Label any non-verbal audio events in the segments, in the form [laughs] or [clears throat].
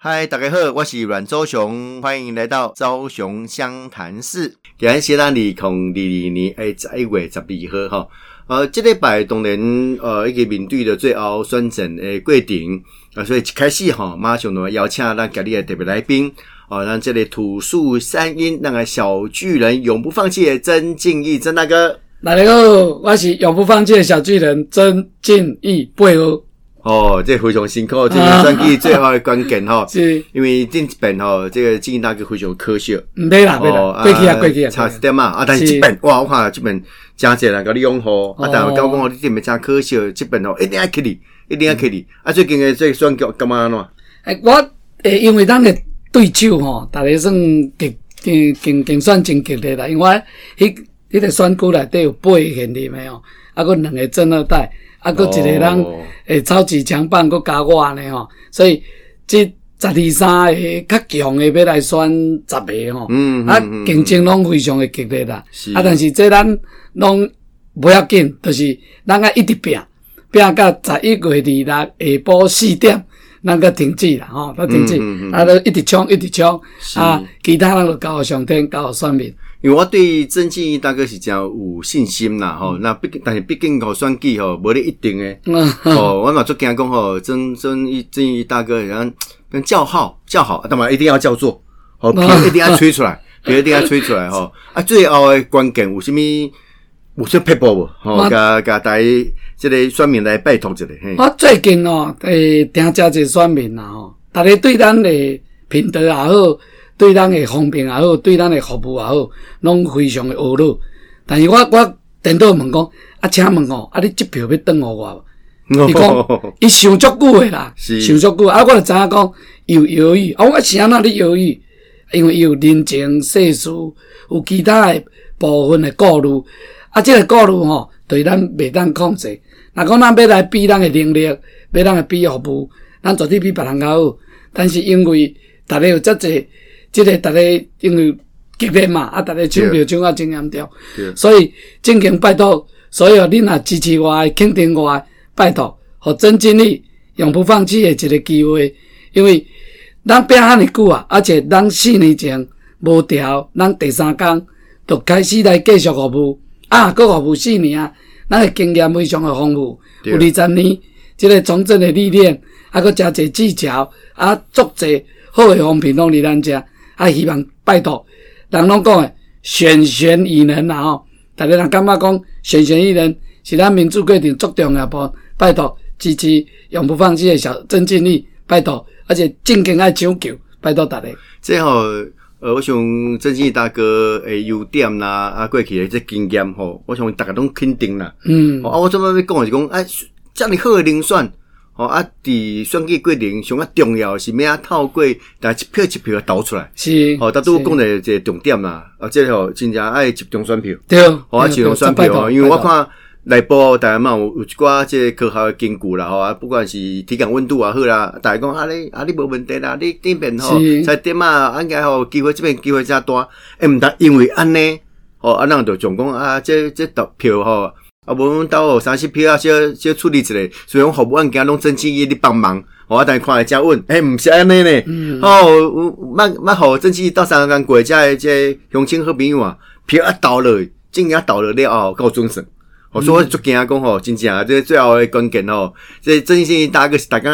嗨，大家好，我是阮周雄，欢迎来到周雄湘潭市。今日是咱二零二二年诶十一月十二号哈。呃，这礼拜当然呃一个面对的最后选战诶过程啊，所以一开始哈，马上就邀请咱今日的特别来宾哦，让这里土树山阴那个小巨人永不放弃的曾敬义曾大哥。大家好，我是永不放弃的小巨人曾敬义配合。哦，这非常辛苦，这个选举最后的关键吼，[laughs] 是因为这本吼，这个经营大哥非常可惜。没啦没啦，过去啊过去啊，差一点嘛啊！但是这本哇，我看这本真侪人甲你拥护啊！但我讲讲，你这边真可惜，这本哦一定要给你，一定要给你啊！最近的这个选举干嘛呢？哎，我诶，因为咱的对手吼，大家算竞竞竞竞选真激烈啦，因为迄迄个选举内底有八个现任的哦，啊，佮两个正二代。啊，搁一个人诶，超级强棒，搁加我呢吼，所以这十二三个较强的要来选十个吼，啊，竞争拢非常的激烈啦。啊，但是这咱拢不要紧，就是咱啊一直拼，拼到十一月二六下晡四点，咱个停止啦吼，咱停止，啊，都一直冲，一直冲，啊，其他人就交互上天，交互选民。因为我对曾庆义大哥是真有信心啦，吼，那毕但是毕竟吼选举吼无咧一定诶，哦，我嘛做惊讲吼，曾曾义曾义大哥像跟叫号叫好，干嘛一定要叫做，哦，一定要吹出来，[laughs] 一定要吹出来吼，啊，最后诶关键有啥物？有啥撇步无？吼，甲甲大家即个选民来拜托一下。我最近哦，诶，听遮个选民啦吼，大家对咱诶品德也好。对咱的方便也好，对咱的服务也好，拢非常的恶劣。但是我我电到问讲，啊，请问哦，啊，你这票要转互我无？伊讲，伊想足久的啦，想足久。啊，我就知影讲，有犹豫。啊，我是安那咧犹豫？因为有人情世事，有其他的部分的顾虑。啊，这个顾虑吼，对咱袂当控制。若讲咱要来比咱的能力，要咱来比服务，咱绝对比别人较好。但是因为大家有遮济。即个逐个因为激烈嘛，啊，逐个抢票抢啊真严重，所以正经拜托所有恁若支持我、肯定我，拜托，互真精力永不放弃的一个机会。因为咱拼遐尼久啊，而且咱四年前无调，咱第三工就开始来继续服务，啊，搁服务四年啊，咱的经验非常的丰富，有二十年即个从政的历练，啊，搁诚济技巧，啊，足侪好的方面拢伫咱遮。啊，希望拜托，人拢讲诶，选贤与能啊吼，大家人感觉讲选贤与能是咱民主过程足重要不？拜托支持永不放弃诶小曾经理，拜托，而且正经爱抢救，拜托大家。最后，呃，我想曾经理大哥诶优点啦，啊过去诶这经验吼，我想大家拢肯定啦。嗯，啊，我怎么要讲是讲，哎，遮尔好诶人选。哦啊！伫选举过程上啊重要是咩啊？透过但一票一票投出来，是哦，大都讲的一个重点啦。啊，即个真正爱集中选票，对，哦，集中选票哦。因为我看内部大家嘛有有一寡即个科学的根据啦，吼啊，不管是体感温度也好啦，大家讲啊你啊你无问题啦，你顶边吼在点啊，应该吼机会即边机会较大，诶，毋得因为安尼，哦啊，咱就总讲啊，即即投票吼。啊，无阮兜三四票啊，小小处理一下，所以讲服务案件拢真心意你帮忙，我等看下再问，诶，毋是安尼呢，哦，慢慢好，真心到三个国家的这乡亲好朋友啊，票啊投了，正经投了了后，够准神，我说足惊讲吼，真正这最后的关键吼，这真心大个大家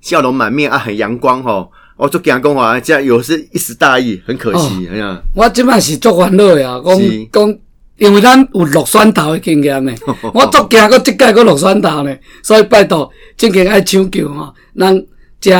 笑容满面啊，很阳光吼，我足惊讲话，这有时一时大意，很可惜，哎呀，我即摆是足烦恼呀，讲讲。因为咱有落选头的经验呢，[laughs] 我足惊个即届个落选头呢，所以拜托正经爱抢救吼，咱遮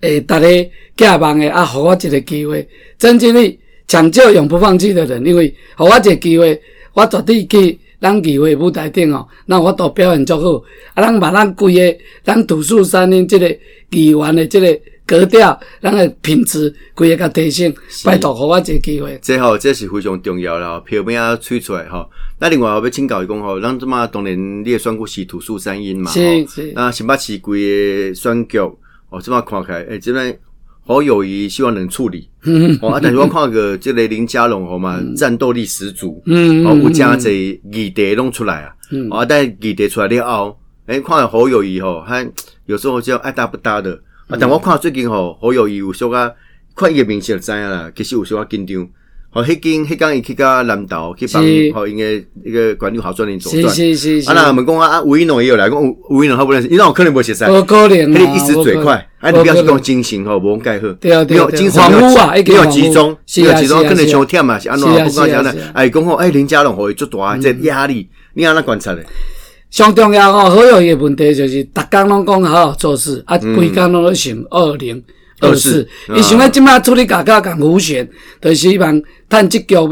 诶，逐个寄望诶，啊，互我一个机会，真正哩抢救永不放弃的人，因为互我一个机会，我绝对去咱议会舞台顶哦，咱我都表现足好，啊，咱把咱规个咱土树山林即个议员的即个。格调，咱个品质规个甲提升，拜托，互我一个机会。这吼，这是非常重要啦，票面啊吹出来吼。那另外我要请教伊讲吼，咱即嘛当年你也选过是土树三音嘛？是是。那新北市规个选举，哦，即嘛看起来，诶，即边好友谊，希望能处理。嗯哦，啊，但是我看个即个林家龙吼嘛，战斗力十足。嗯哦，有加济议题弄出来啊。嗯。啊，但议题出来了后，诶，看好友谊吼，还有时候就爱搭不搭的。啊，但我看最近吼好友伊有小啊，看伊个名字就知影啦，其实有小啊紧张。哦，迄间迄间伊去甲南岛去帮吼，因诶迄个管理好专人走是是是是啊，那我们讲啊，吴一农也有来，讲吴吴一农他不认识，因为我可能无熟悉。无可能啊，迄一时嘴快，啊，你不要去讲精神吼，无介好。对啊对啊，精神恍惚啊，没有集中，没有集中，可能伤忝嘛，是安怎？不管讲呢，哎，讲吼，哎，林佳龙吼，做大这压力，你安怎观察咧？上重要吼，好有一个问题就是，逐工拢讲好好做事，啊，规工拢咧想二零。二四，伊想要即摆处理家家共浮选，就是希望趁即局要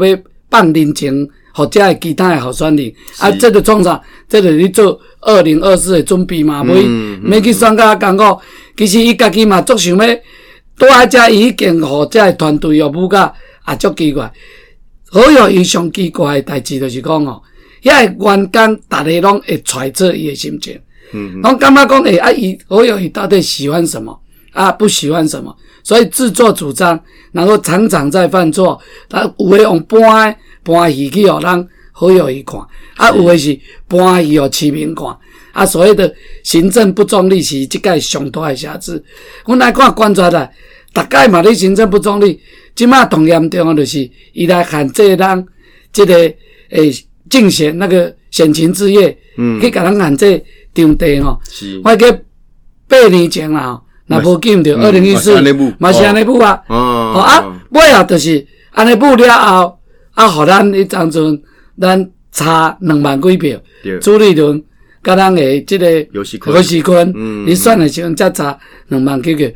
放人情，或者系其他诶候选人。啊，这个创啥？这个咧做二零二四诶准备嘛，袂袂去选家艰苦。其实伊家己嘛足想要多一只已经互遮诶团队哦，不甲也足奇怪。好友伊上奇怪诶代志，就是讲哦，遐个员工逐个拢会揣测伊诶心情，拢感觉讲诶，啊，伊好有伊到底喜欢什么？啊，不喜欢什么，所以自作主张，然后常常在犯错。啊有诶用搬搬戏去互人好友伊看，啊，有诶是搬戏互市民看。啊，所谓的行政不中立是即个上大诶瑕疵。阮来看观察来，大概嘛你行政不中立，即马同严重诶就是伊来限制人即个诶竞选那个选情之夜，嗯，去甲人按这场地吼。是，我记八年前啦。那无紧着，二零一四嘛是安尼步啊，哦。啊，尾啊就是安尼步了后，啊，互咱迄当阵咱差两万几票，朱立伦甲咱诶即个游戏坤，你算诶时阵才差两万几个，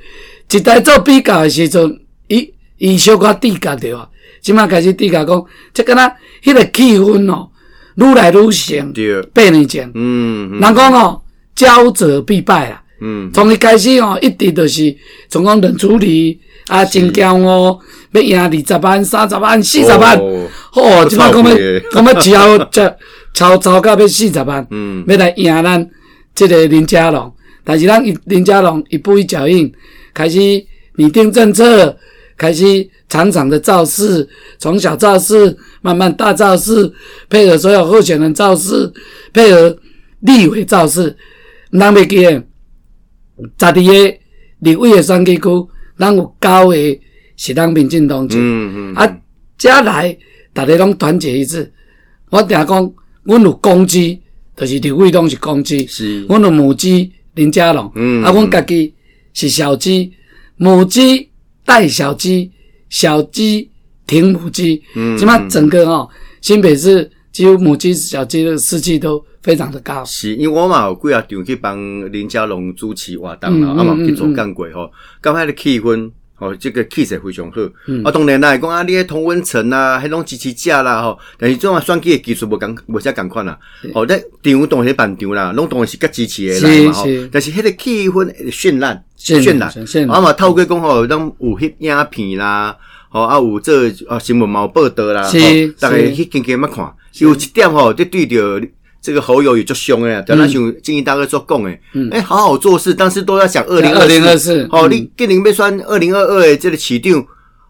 一代做比较诶时阵，伊伊小可低价着啊，即马开始低价讲，即敢若迄个气氛哦，愈来愈盛，八年前，嗯，人讲哦，骄者必败啊。嗯，从一开始哦，一直都是从讲冷处理啊，真骄傲，要赢二十万、三十万、四十万，哦，即摆讲要讲要超 [laughs] 超超超到要四十万，嗯，要来赢咱即个林家龙。但是咱林家龙一步一脚印，开始拟定政策，开始场场的造势，从小造势慢慢大造势，配合所有候选人造势，配合立委造势，咱袂记。十二个立委的选举区，咱有九个是咱民进党嗯嗯，啊，遮来大家拢团结一致。我听讲，阮有公鸡，就是立委拢是公鸡。是，阮有母鸡林佳龙，嗯，啊，阮家己是小鸡，母鸡带小鸡，小鸡停母鸡。嗯，起码整个哦，新北市几乎母鸡小鸡的士气都。非常的高，是因为我嘛有几啊场去帮林家龙主持活动啦，啊嘛去做干过吼，刚开的气氛吼，这个气势非常好。嗯啊，当然啦，讲啊，你迄同温层啊，迄种支持者啦吼，但是种啊选举的技术无共无啥共款啦。哦，咧场当然办场啦，拢当然是较支持的啦嘛吼。但是迄个气氛渲染渲染，啊嘛透过讲吼，咱有翕影片啦，吼啊有做啊新闻嘛有报道啦，吼大家去经经乜看，有一点吼，就对着。这个侯友也就凶哎，等他想经营大哥做供哎，哎，好好做事，但是都要想二零二零二四，哦，你今年要选二零二二的，这个起定，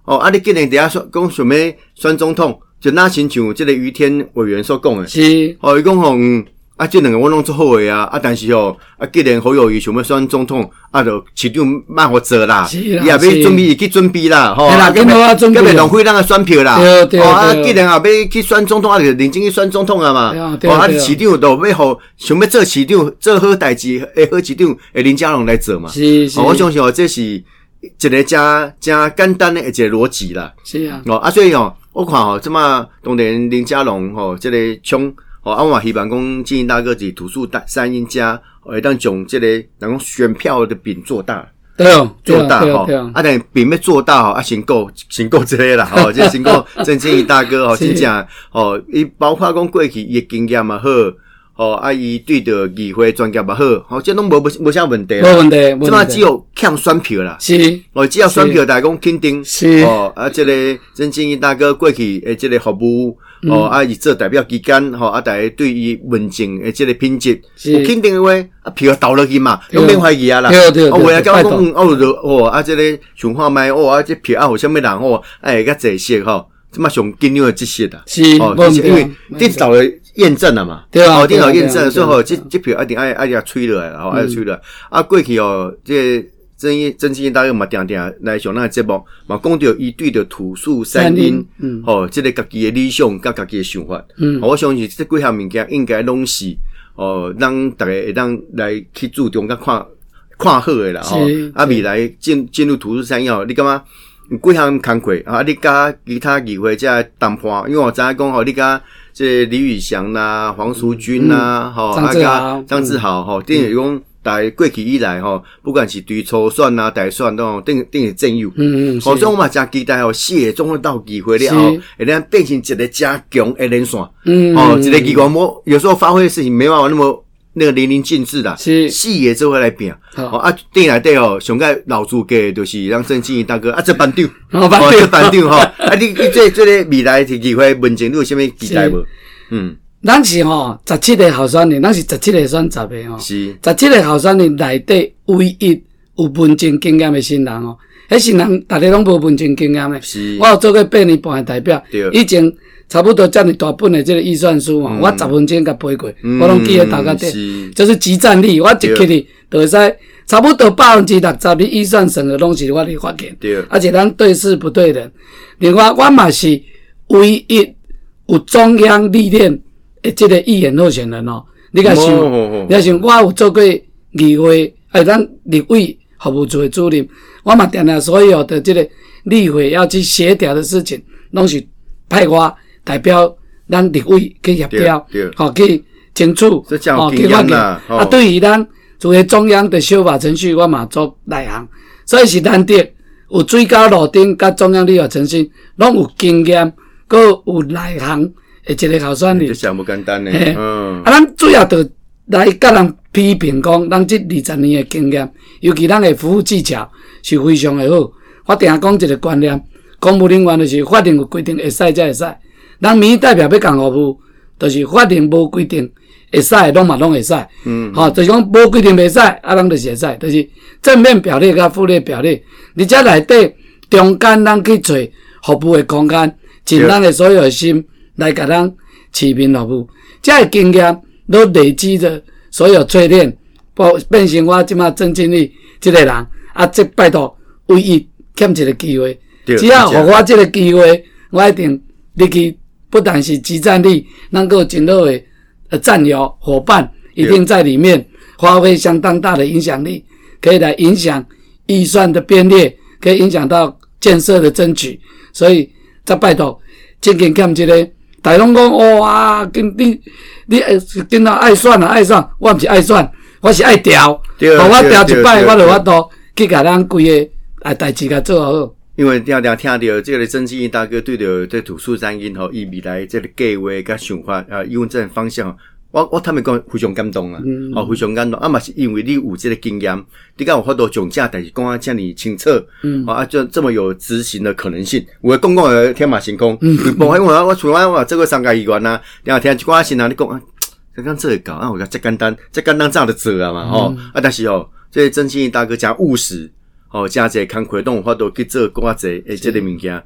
哦，啊，你今年等下说讲什么选总统，就那亲像这个于天委员所讲的，是，哦，伊讲吼。啊，这两个我拢做好诶啊！啊，但是哦，啊，既然好友谊想要选总统，啊，就市长慢活做啦，伊也要准备去准备啦，吼，根本根本浪费咱个选票啦。哦，啊，既然啊要去选总统，啊，就认真去选总统啊嘛。哦，啊，市长都要好，想要做市长，做好代志，诶，好市长，诶，林佳龙来做嘛。是是。我相信哦，这是一个加加简单的一个逻辑啦。是啊。哦，啊，所以哦，我看哦，这么当年林佳龙吼，这个冲。哦，啊，我希望讲建议大哥是图书大三赢家，会当将即个人讲选票的饼做大，对哦，做大哈，啊，但饼要做大哈，啊，先够先够即个啦，哦，即先够郑建议大哥吼，真正哦，伊包括讲过去伊经验嘛好，哦，啊，伊对着议会专业嘛好，哦，这拢无无无啥问题，无问题，即嘛只有欠选票啦，是，哦，只要选票大家讲肯定，是，哦，啊，即个曾经营大哥过去诶，即个服务。哦，啊，伊做代表期间，吼，啊，大家对于文静诶，即个品质，有肯定诶话，啊，票投落去嘛，拢免怀疑啊啦。对对，我啊，讲讲，哦，哦，啊，即个想看卖，哦，啊，即票啊，有啥物人哦，哎，较济些吼，即嘛上紧要诶，即些啦，是，哦，因为你投诶验证了嘛，对啊，电脑验证，所以吼，即即票一定爱爱要吹落来，吼，爱吹落来。啊，过去哦，即真一真心大家嘛定定来上咱个节目，嘛讲到伊对着土树山林，嗯吼，即个家己的理想甲家己的想法，嗯我相信这几项物件应该拢是哦，让大家会当来去注重甲看看好的啦，吼，啊未来进进入土树山阴吼，你感觉？几项工课啊！你甲其他机会遮谈判，因为我知影讲吼，你甲即李宇翔啦、黄淑君啦，吼、张啊甲志豪张志豪吼，等于讲在过去以来吼，不管是对初选啊、大选都等等于政友。嗯嗯，好，是所以我嘛真期待吼，四个总统到机会了后，会当变成一个加强的连线。嗯哦，一个机关我有时候发挥的事情没办法那么那个淋漓尽致啦。是四个做伙来变。好哦啊，店内底哦，上个老主家就是让郑经义大哥啊，这班长，哦班长这班长吼，啊，你你这这个未来的机会文件，你有啥物期待无？嗯，咱是吼十七个候选人，咱是十七个选十个吼。是十七个候选人内底唯一有文政经验的新人哦，迄新人大家拢无文政经验的。是我有做过八年半的代表对，以前差不多遮尔大本的这个预算书嘛，我十分钟甲背过，我拢记喺头壳是顶，就是集战力，我一去哩就会使差不多百分之六十的预算审核拢是我嚟发现。对而且咱对事不对人。另外，我嘛是唯一有中央历练的这个议员候选人哦。你甲想哦哦哦，你甲想，我有做过议会，哎，咱立委服务组的主任，我嘛定定所有的这个立委要去协调的事情，拢是派我代表咱立委去协调对对，好去争取，这真有哦经验啦哦啊，对于咱作为中央的修法程序，我嘛做内行，所以是难得有最高路顶甲中央立法程序拢有经验，搁有内行的一个候选人这。项不简单呢。嗯，啊，咱主要着来甲人批评讲，咱这二十年的经验，尤其咱的服务技巧是非常的好。我定下讲一个观念，公务人员就是法定有规定会使才会使，咱民意代表要共服务，就是法定无规定会使，拢嘛拢会使。嗯，吼、就是讲无规定袂使，啊，人就是会使，就是正面表列甲负面表列，而且内底中间咱去找服务的空间，尽咱的所有的心来甲咱市民服务，这个经验都累积着所有淬炼，包变成我即马郑经理即个人，啊，即拜托唯一欠一个机会，只要真互我即个机会，我一定入去，不但是集战力，能够真好的呃战友伙伴，一定在里面发挥相当大的影响力，可以来影响预算的编列，可以影响到建设的争取，所以再拜托，真紧欠一个。大家拢讲哇，跟你你呃，跟他爱选啊，爱选，我毋是爱选，我是爱调。我调一摆，我就法度去甲咱规个啊代志甲做好。因为听听听到这个曾庆义大哥对着这土树山因吼，伊未来这个计划甲想法啊，用这个方向，我我他们讲非常感动啊，哦，非常感动。啊，嘛是因为你有这个经验，你敢有法度讲这代志讲啊这么清楚，嗯，啊，就这么有执行的可能性，有的讲讲的天马行空，嗯，不，因为我我像我我这个三个议员啊，然后听一寡新人你讲啊。刚刚这个搞啊，我讲这简单，这简单这样的做啊嘛，吼、啊，但是哦，这个曾庆义大哥讲务实，吼、加一个工课都有法度去做更加侪诶，这个物件，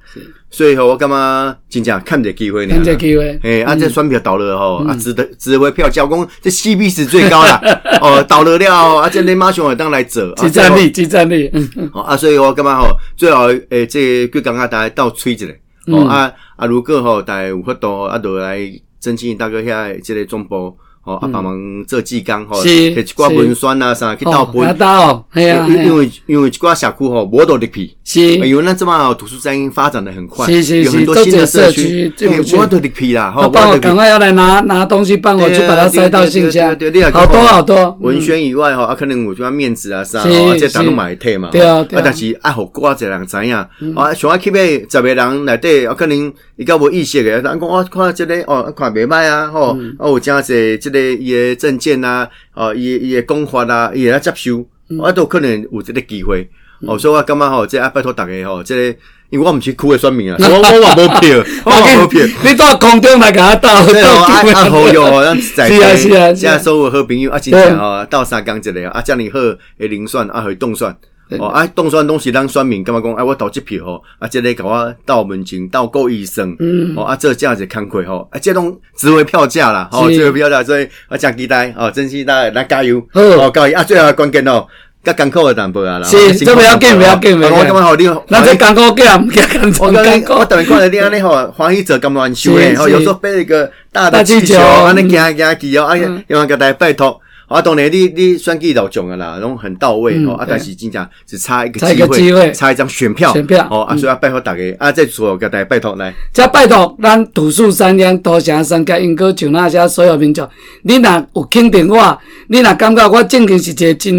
所以吼，我感觉真正看这个机会呢趁，这机会，诶，[laughs] 啊，这选票倒了吼，啊，值得值回票价，讲这 CP 值最高啦，哦，倒了了，啊，这你马上会当来做，集战力，集战力，嗯嗯哦啊，所以我感觉吼，最后诶，这个感觉大家倒吹一下，哦啊啊，如果吼大家有法度啊，都来曾庆义大哥遐这个总部。吼啊，帮忙做技工吼，是摕一寡文宣啊啥去倒哦，分拿，到哦，系啊，因为因为一寡社区吼无多入去，是。因为咱这嘛土树山因发展的很快，是是有很多是新的社区，这个社区。我都入去啦，吼，他帮我赶快要来拿拿东西，帮我去把它塞到信箱。好多好多，文宣以外吼，啊，可能有种面子啊啥，啊这大是拢嘛会退嘛，对啊对啊嗯但是爱互寡一个人知影，啊，想要去买十个人内底，啊，可能伊较无意识诶，咱讲我看这个哦，看袂歹啊，吼，嗯啊有真济这个伊诶证件啊，哦，伊伊诶讲法啊，伊会来接受，嗯。啊，都可能有这个机会，哦，所以我感觉吼，这啊拜托大家吼，即个因为我毋是区诶选民啊，[laughs] 我我话无票，[laughs] 我话无票。你到空中来甲他斗，对哦，啊啊好友哦，咱 [laughs] 在是啊是啊现在所有好朋友啊，真正哦，到三共一个啊，遮尔好诶零选啊，会动选。哦，啊，动选拢是咱选民感觉讲，啊，我投这票吼，啊，即个甲我到门前到够医生，嗯，哦，啊，这这样子工课吼，啊，这种值回票价啦，吼，是值回票价，所以啊，真期待哦，真期待，来加油，好哦，加油啊，最后的关键哦，较艰苦的淡薄啊啦。是，这不要紧，不要紧，不要紧。我感觉好，你那这艰苦嘅唔惊艰苦。我我我等于看到你安尼吼，欢喜做咁乱修诶，吼，有时候背一个大的气球，安尼行行去哦，哎呀，希望大家拜托。啊，当然，你你选举都中了啦，拢很到位哦。啊，但是真正只差一个机会，差一张选票，选票哦。啊，所以要拜托大家啊，再说给大家拜托来。再拜托咱土树三两多谢三界因果，就那些所有民众，你若有肯定我，你若感觉我正经是一个真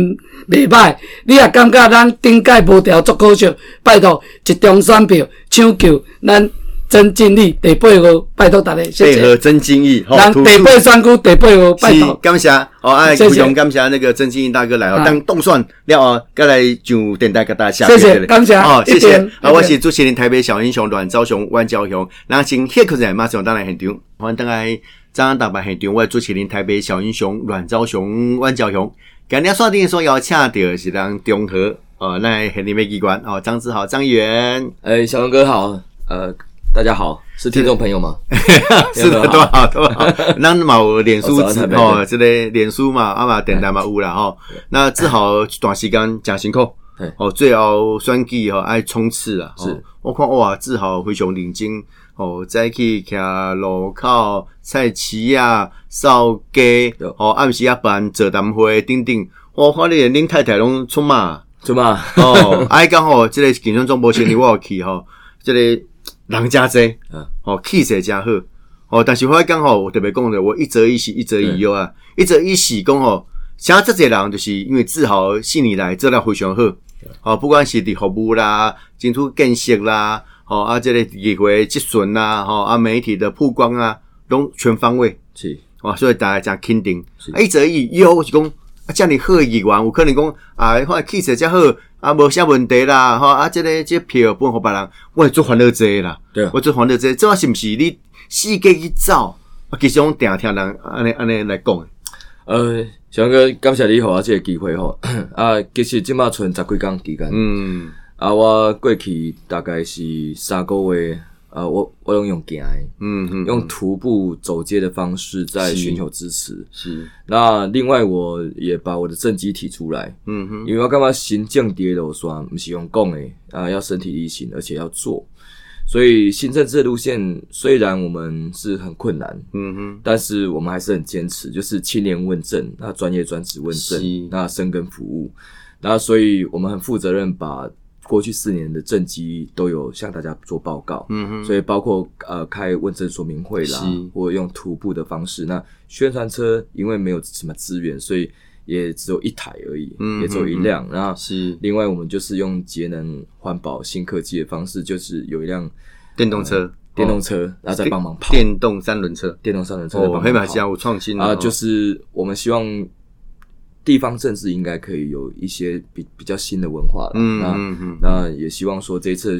袂歹，你也感觉咱顶届无调足可笑，拜托一张选票抢救咱。曾经义第八号，拜托大家，谢谢。配合曾经义，让第八选区第八号，拜托。感谢，哦，哎，非常感谢那个曾经义大哥来哦，当动算了哦，过来上电台给大家谢谢，感谢，哦，谢谢。啊，我是主持人台北小英雄阮昭雄、阮昭雄，那请谢客人马上当来现场，欢迎大家。张安大白现场，我主持人台北小英雄阮昭雄、阮昭雄。今天锁定说要请到是咱中和哦，那很立美机关哦，张志豪张议员，哎，小龙哥好，呃。大家好，是听众朋友吗？[laughs] 是的，多好多好。[laughs] 那有脸书哦，这个脸书嘛，啊嘛电台嘛有啦 [laughs] 吼。那只好短时间真辛苦，哦，最后选举吼爱冲刺啊。是，我看哇，志豪非常认真哦，再去徛路口菜市啊、扫街哦，暗时啊办座谈会等等。我看你恁太太拢出嘛出嘛哦，哎刚好这个竞选总部前日我有去吼，这个。人家侪，哦，气势真好，哦，但是我刚好我特别讲的，我一则一喜，一则一忧啊，一则一喜讲哦，像这些人就是因为自豪信你来做了非常好，哦，不管是伫服务啦、进出建设啦，哦啊，这个议会质询啦，哦啊，媒体的曝光啊，拢全方位。是，哦，所以大家讲肯定，一则一忧是讲。啊，这样好议员，有可能讲啊，看气势真好，啊，无啥问题啦，吼啊，即个即、這個票分互别人，我做欢乐济啦，对，我做欢乐济，这是毋是你四界去走？啊，其实我定听人安尼安尼来讲。呃，翔哥，感谢你互我这个机会吼，啊，其实即马剩十几工时间，嗯，啊，我过去大概是三个月。呃，我我用用行，嗯嗯，用徒步走街的方式在寻求支持。是，那另外我也把我的政绩提出来，嗯哼，因为要干嘛行降跌的，我说不是用供诶，啊，要身体力行，而且要做。所以新政治路线虽然我们是很困难，嗯哼，但是我们还是很坚持，就是青年问政，那专业专职问政，那深耕服务，那所以我们很负责任把。过去四年的政绩都有向大家做报告，嗯哼，所以包括呃开问政说明会啦，或用徒步的方式。那宣传车因为没有什么资源，所以也只有一台而已，嗯，也只有一辆。然后是。另外我们就是用节能环保新科技的方式，就是有一辆电动车，电动车然后再帮忙跑。电动三轮车，电动三轮车哦，黑马加有创新啊，就是我们希望。地方政治应该可以有一些比比较新的文化了，那那也希望说这次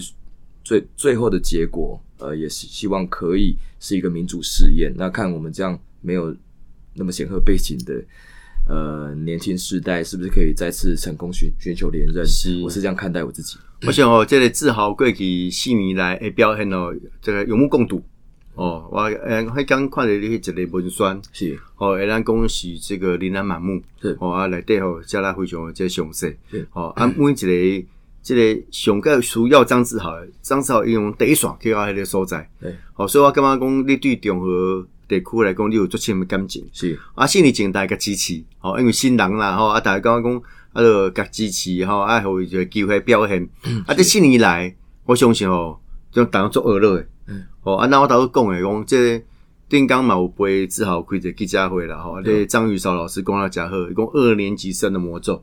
最最后的结果，呃，也是希望可以是一个民主试验。那看我们这样没有那么显赫背景的呃年轻世代，是不是可以再次成功寻寻求连任？是，我是这样看待我自己。我想哦，这个自豪过去四年来的表现哦，这个有目共睹。哦，我诶，迄刚看着你一个文宣是，哦，诶，咱讲是这个琳琅满目，是，哦啊，内底吼，加拉非常即详细，哦，啊，每一个 [clears throat] 即个上个需要张志豪，张志豪用第一线去到迄个所在，对，哦，所以我感觉讲你对中和地区来讲，你有足深的感情，是，啊，新年前大家支持，哦，因为新人啦，吼，啊，大家感觉讲，啊，个甲支持，吼，啊，互一个机会表现，啊，这四年来，我相信哦，就大家做娱乐诶。哦，啊，那我头先讲诶，讲这定刚嘛有背只好开个记者会啦，吼，这张玉韶老师讲了假好，一共二年级生的魔咒。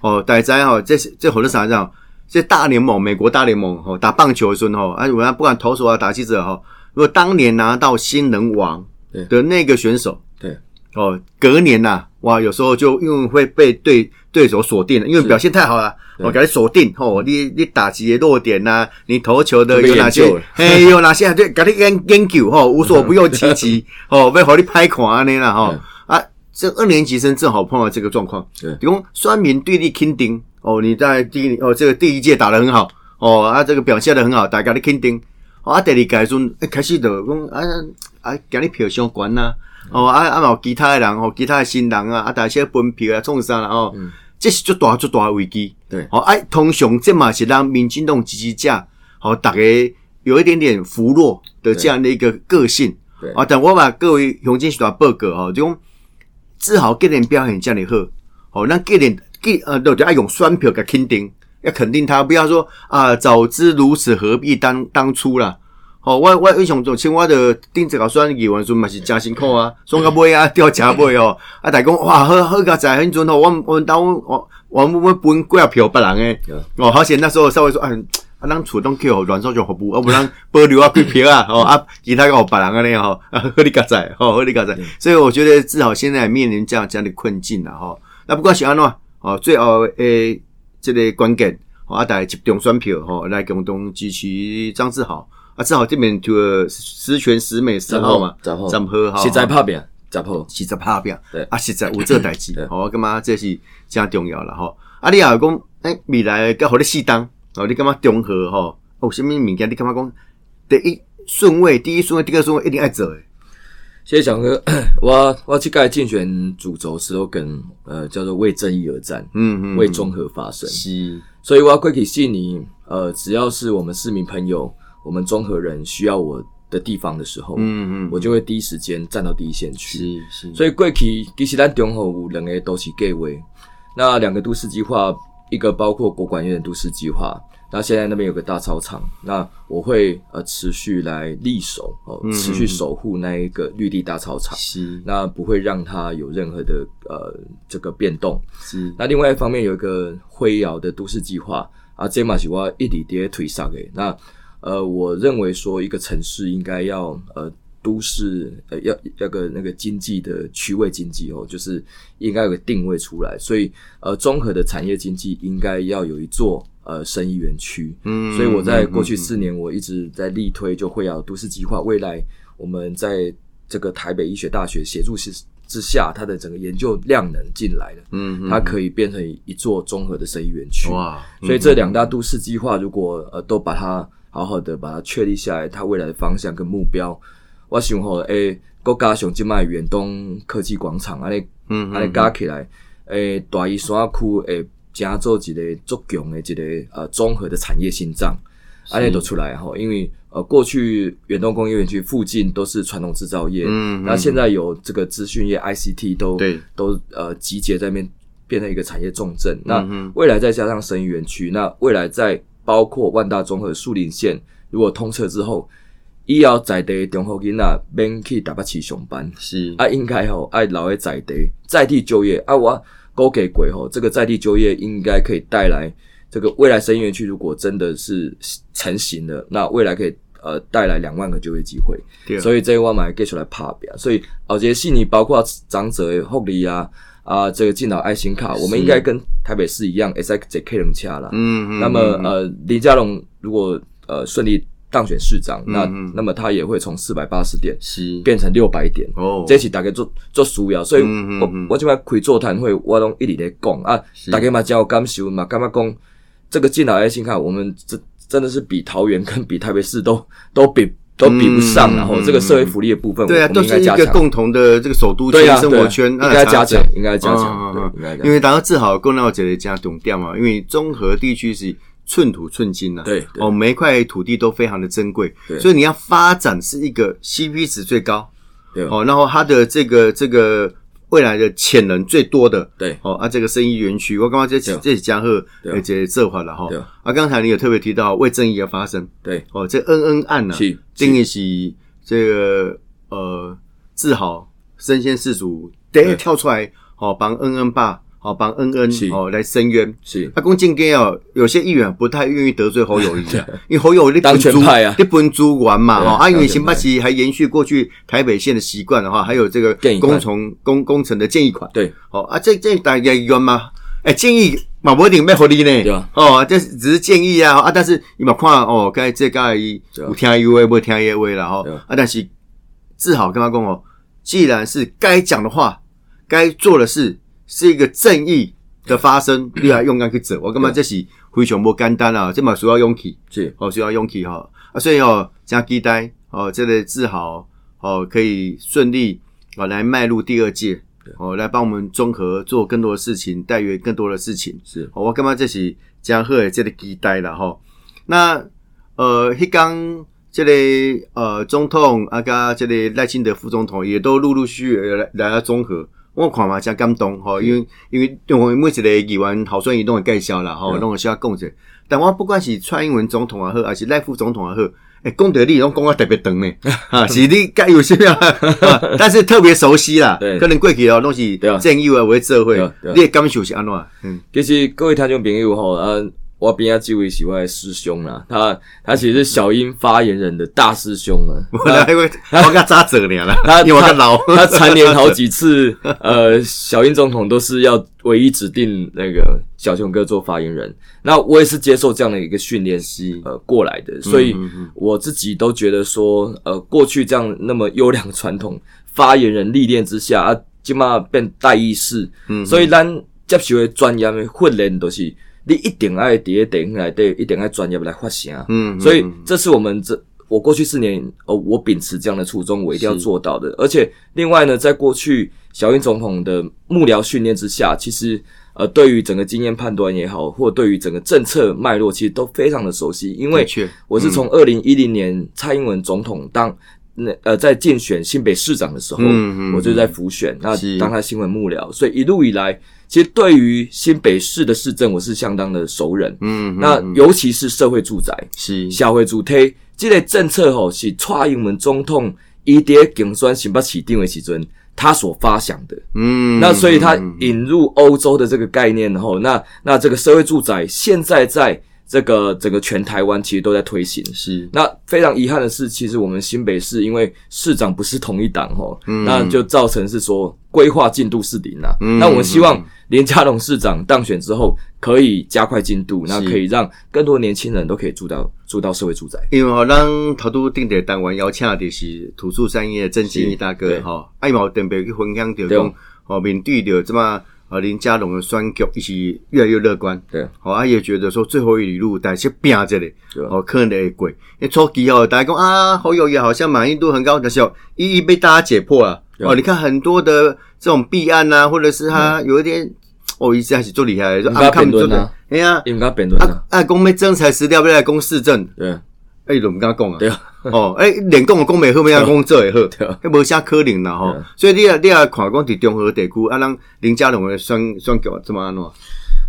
哦，大家吼，这这好多啥子啊？这大联盟，美国大联盟，吼，打棒球的时候，我们不管投手啊，打记者哈，如果当年拿到新人王的那个选手，对，哦，隔年呐，哇，有时候就因为会被对对手锁定了，因为表现太好了。我给你锁定哦，你你打击的弱点呐，你投球的有哪些？[laughs] 嘿，有哪些？对，给你研研究吼，[laughs] 无所不用其极 [laughs] 哦，为好你拍款安尼啦吼啊！这二年级生正好碰到这个状况，对，比如酸民对你肯定哦，你在第一哦这个第一届打得很好哦，啊这个表现的很好，大家你肯定哦，啊第二届阵开始就讲啊啊，给你票相关呐哦啊啊，有其他的人哦，其他的新人啊啊，大些分票啊，创啥啦哦。这是最大最大的危机。对，哦，哎，通常这嘛是让民进党支持者，好，大家有一点点服弱的这样的一个个性。对啊，但我把各位雄进学报告哈，就讲志豪个人表现这样的好，好，那个人给呃，都就爱用选票给肯定，要肯定他，不要说啊，早知如此何必当当初啦。哦，我我印象中，像我的顶一个选议员时嘛是诚辛苦啊，选到尾啊掉车尾哦，啊大讲哇好好个在很准哦，我我当我我我们分几啊票别人诶，哦好险那时候稍微说啊啊咱主动去互阮少就服务，啊不然保留啊几票啊，哦啊其他个别人安尼吼，啊好你个在，吼好你个在，所以我觉得至少现在面临这样这样的困境了哈。那不管是安怎，哦最后诶这个关键，哦啊大家集中选票吼来共同支持张志豪。啊，正好这边就十全十美十号嘛，十号，十号，实在拍拼，十号，实在拍拼，对啊，实在有这代志，好，干嘛这是真重要了哈。啊，你也讲，诶，未来该好你适当，哦，你干嘛综合哈？哦，什么物件你感觉讲？第一顺位，第一顺位，第二顺位一定爱走诶。谢谢小哥，[coughs] 我我去盖竞选主轴时候跟呃叫做为正义而战，嗯嗯，为综合发声，是，所以我要归给信你，呃，只要是我们市民朋友。我们综合人需要我的地方的时候，嗯嗯，我就会第一时间站到第一线去。是是，所以过去其实咱中和有两个都是计划，那两个都市计划，一个包括国管院的都市计划，那现在那边有个大操场，那我会呃持续来立守哦，持续守护那一个绿地大操场，是，那不会让它有任何的呃这个变动。是，那另外一方面有一个辉瑶的都市计划啊，这嘛是我一直跌推上诶，那。呃，我认为说一个城市应该要呃都市呃要要个那个经济的区位经济哦，就是应该有个定位出来，所以呃综合的产业经济应该要有一座呃生意园区。嗯，所以我在过去四年我一直在力推就会要都市计划，未来我们在这个台北医学大学协助之之下，它的整个研究量能进来了，嗯，它可以变成一座综合的生意园区。哇，所以这两大都市计划如果呃都把它好好的把它确立下来，它未来的方向跟目标。我想吼，诶，国家上即卖远东科技广场，安尼，嗯，安尼加起来，诶，大屿山区诶，加做一个足强的一个呃综合的产业心脏，安尼都出来吼。因为呃，过去远东工业园区附近都是传统制造业，嗯，那现在有这个资讯业 ICT 都对都呃集结在那边，变成一个产业重镇。那未来再加上生意园区，那未来在包括万大综合树林线，如果通车之后，医药在地中后囡仔免去台北市上班，是。啊，应该吼爱留在在地在地就业。啊，我高给鬼吼，这个在地就业应该可以带来这个未来生源区，如果真的是成型了，那未来可以呃带来两万个就业机会，所以这个我买给出来拍表，所以哦，这些悉尼包括长者福利啊。啊，这个进到爱心卡，我们应该跟台北市一样，S X J K 人掐了。嗯嗯。那么呃，李佳龙如果呃顺利当选市长，那那么他也会从四百八十点变成六百点。哦。这是大概做做需要，所以我我这边开座谈会，我拢一直在讲啊，大家嘛有感受嘛，干嘛讲这个进到爱心卡，我们真真的是比桃园跟比台北市都都比。都比不上，然后这个社会福利的部分，对啊，都是一个共同的这个首都圈、生活圈，应该加强，应该加强，因为达到治好更要这里加懂掉嘛，因为综合地区是寸土寸金呐，对，哦，每一块土地都非常的珍贵，所以你要发展是一个 CP 值最高，对，哦，然后它的这个这个。未来的潜能最多的，对，哦，啊，这个生意园区，我刚刚这这嘉贺而且这话了哈，啊，刚才你有特别提到为正义而发声，对，哦，这恩恩案呢，定义是这个呃，自豪身先士卒，得跳出来，哦，帮恩恩爸。好帮恩恩哦来申冤，是。阿公今天哦，有些议员不太愿意得罪侯友谊，[laughs] 因为侯友谊当权派啊，一本猪丸嘛，哦，啊，因为新北市还延续过去台北县的习惯的话，还有这个工程工工程的建议款，对，哦啊，这这大家冤吗？哎，建议嘛不一定咩合理呢，对吧？哦，这只是建议啊，啊，但是你嘛看哦，该这该有听有话不听有话了哈，啊，但是治好跟他讲哦，既然是该讲的话，该做的事。是一个正义的发生，[coughs] 你还勇敢去走，我感觉这是非常不简单啊！这嘛需要勇气，是哦，需要勇气哈啊！所以哦，加期待哦，这个自豪哦，可以顺利哦来迈入第二届哦，来帮我们综合做更多的事情，代约更多的事情。是，我感觉这是江贺的这个期待了哈。那呃，迄刚这个呃总统啊，加这个赖清德副总统也都陆陆续续来来了综合。我看嘛，真感动吼，因为因为因为每一个议员候选人都会介绍啦吼，拢会需要讲者。但我不管是蔡英文总统也好，还是赖副总统也好，诶，功德力拢讲啊特别长呢，[laughs] 啊，是你该有些啊，[laughs] 但是特别熟悉啦，可能过去哦拢是正义为为社会，你感受是安怎？嗯，其实各位听众朋友吼，呃。我边下这位是我的师兄啦，他他其实是小英发言人的大师兄啊。[laughs] 我因为我跟他扎折年了，他因为他老，[laughs] 他蝉联好几次，呃，小英总统都是要唯一指定那个小熊哥做发言人。那我也是接受这样的一个训练师呃过来的，所以我自己都觉得说，呃，过去这样那么优良传统发言人历练之下啊，起码变代议士，所以咱接受的专业的训练都是。你一定爱伫咧电影来对，一定爱专业来发声。嗯，所以这是我们这我过去四年哦，我秉持这样的初衷，我一定要做到的。而且另外呢，在过去小英总统的幕僚训练之下，其实呃，对于整个经验判断也好，或对于整个政策脉络，其实都非常的熟悉。因为我是从二零一零年蔡英文总统当那呃在竞选新北市长的时候，我就在辅选，那当他新闻幕僚，所以一路以来。其实对于新北市的市政，我是相当的熟人。嗯，那尤其是社会住宅，是社会主推这类政策吼，是蔡英文总统伊在竞选新北市定位时阵，他所发想的。嗯，那所以他引入欧洲的这个概念后，那那这个社会住宅现在在。这个整个全台湾其实都在推行，是那非常遗憾的是，其实我们新北市因为市长不是同一党哦，那就造成是说规划进度是零啊。那我们希望连家龙市长当选之后可以加快进度，那可以让更多年轻人都可以住到住到社会住宅。因为让头都定的单位邀请的是土著产业郑经义大哥哈，爱毛特别去分享着讲哦，面对着这么。和林佳龙的双脚一起越来越乐观，对，好，他也觉得说最后一里路但是拼这里，哦，可能会过。因为初期哦，大家讲啊，侯友也好像满意度很高的时候，一一被大家解破了。哦，你看很多的这种弊案呐，或者是他有一点，哦，一下是做厉害，说啊，看不准的，哎呀，应该辩论啊，啊，公被征才实掉，不来公市政，对，哎，怎么跟他讲啊？对啊。哦，诶，连讲个讲美好，咩样 [laughs] 讲做也好，迄无啥可能啦吼。所以你啊，你啊，看讲伫中和地区啊，咱林家龙的双双脚怎么安喏？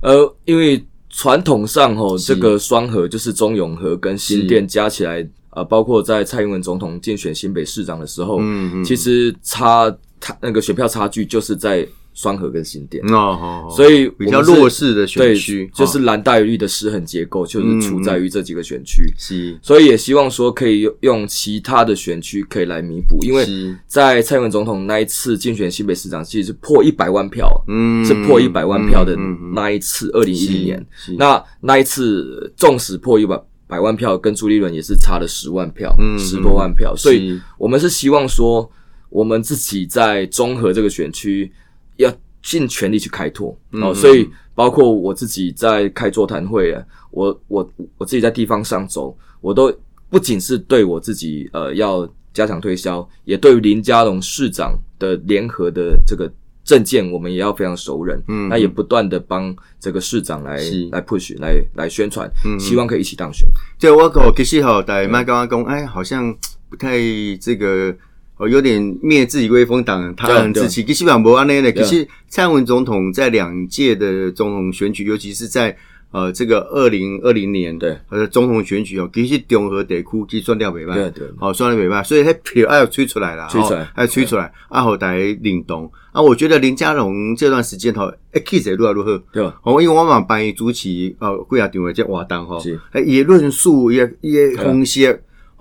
呃，因为传统上吼，这个双河就是中永和跟新店加起来，呃，包括在蔡英文总统竞选新北市长的时候，嗯嗯，其实差他那个选票差距就是在。双河跟新店。哦，所以比较弱势的选区，就是蓝大于绿的失衡结构，就是处在于这几个选区。是，所以也希望说可以用用其他的选区可以来弥补，因为在蔡英文总统那一次竞选新北市长，其实是破一百万票，嗯，是破一百万票的那一次，二零一零年。那那一次纵使破一百百万票，跟朱立伦也是差了十万票，十多万票。所以我们是希望说，我们自己在综合这个选区。要尽全力去开拓。哦，所以包括我自己在开座谈会，我我我自己在地方上走，我都不仅是对我自己呃要加强推销，也对于林佳龙市长的联合的这个政见，我们也要非常熟人，嗯，那也不断的帮这个市长来来 push 来来宣传，嗯。希望可以一起当选。对我我其实好但麦刚刚讲，哎，好像不太这个。哦，有点灭自己威风党，他很自欺。其实上不安内的，其实蔡文总统在两届的总统选举，尤其是在呃这个二零二零年对。呃总统选举哦，其实综合地区计算掉尾巴，对对，好算掉尾巴，所以他票要吹出来了，吹出来，要吹出来，阿后台领动啊，我觉得林佳龙这段时间哈，哎，case 如何如何，对。吧？哦，因为我嘛帮伊主持呃贵下定位叫活动哈，哎，也论述也也分析。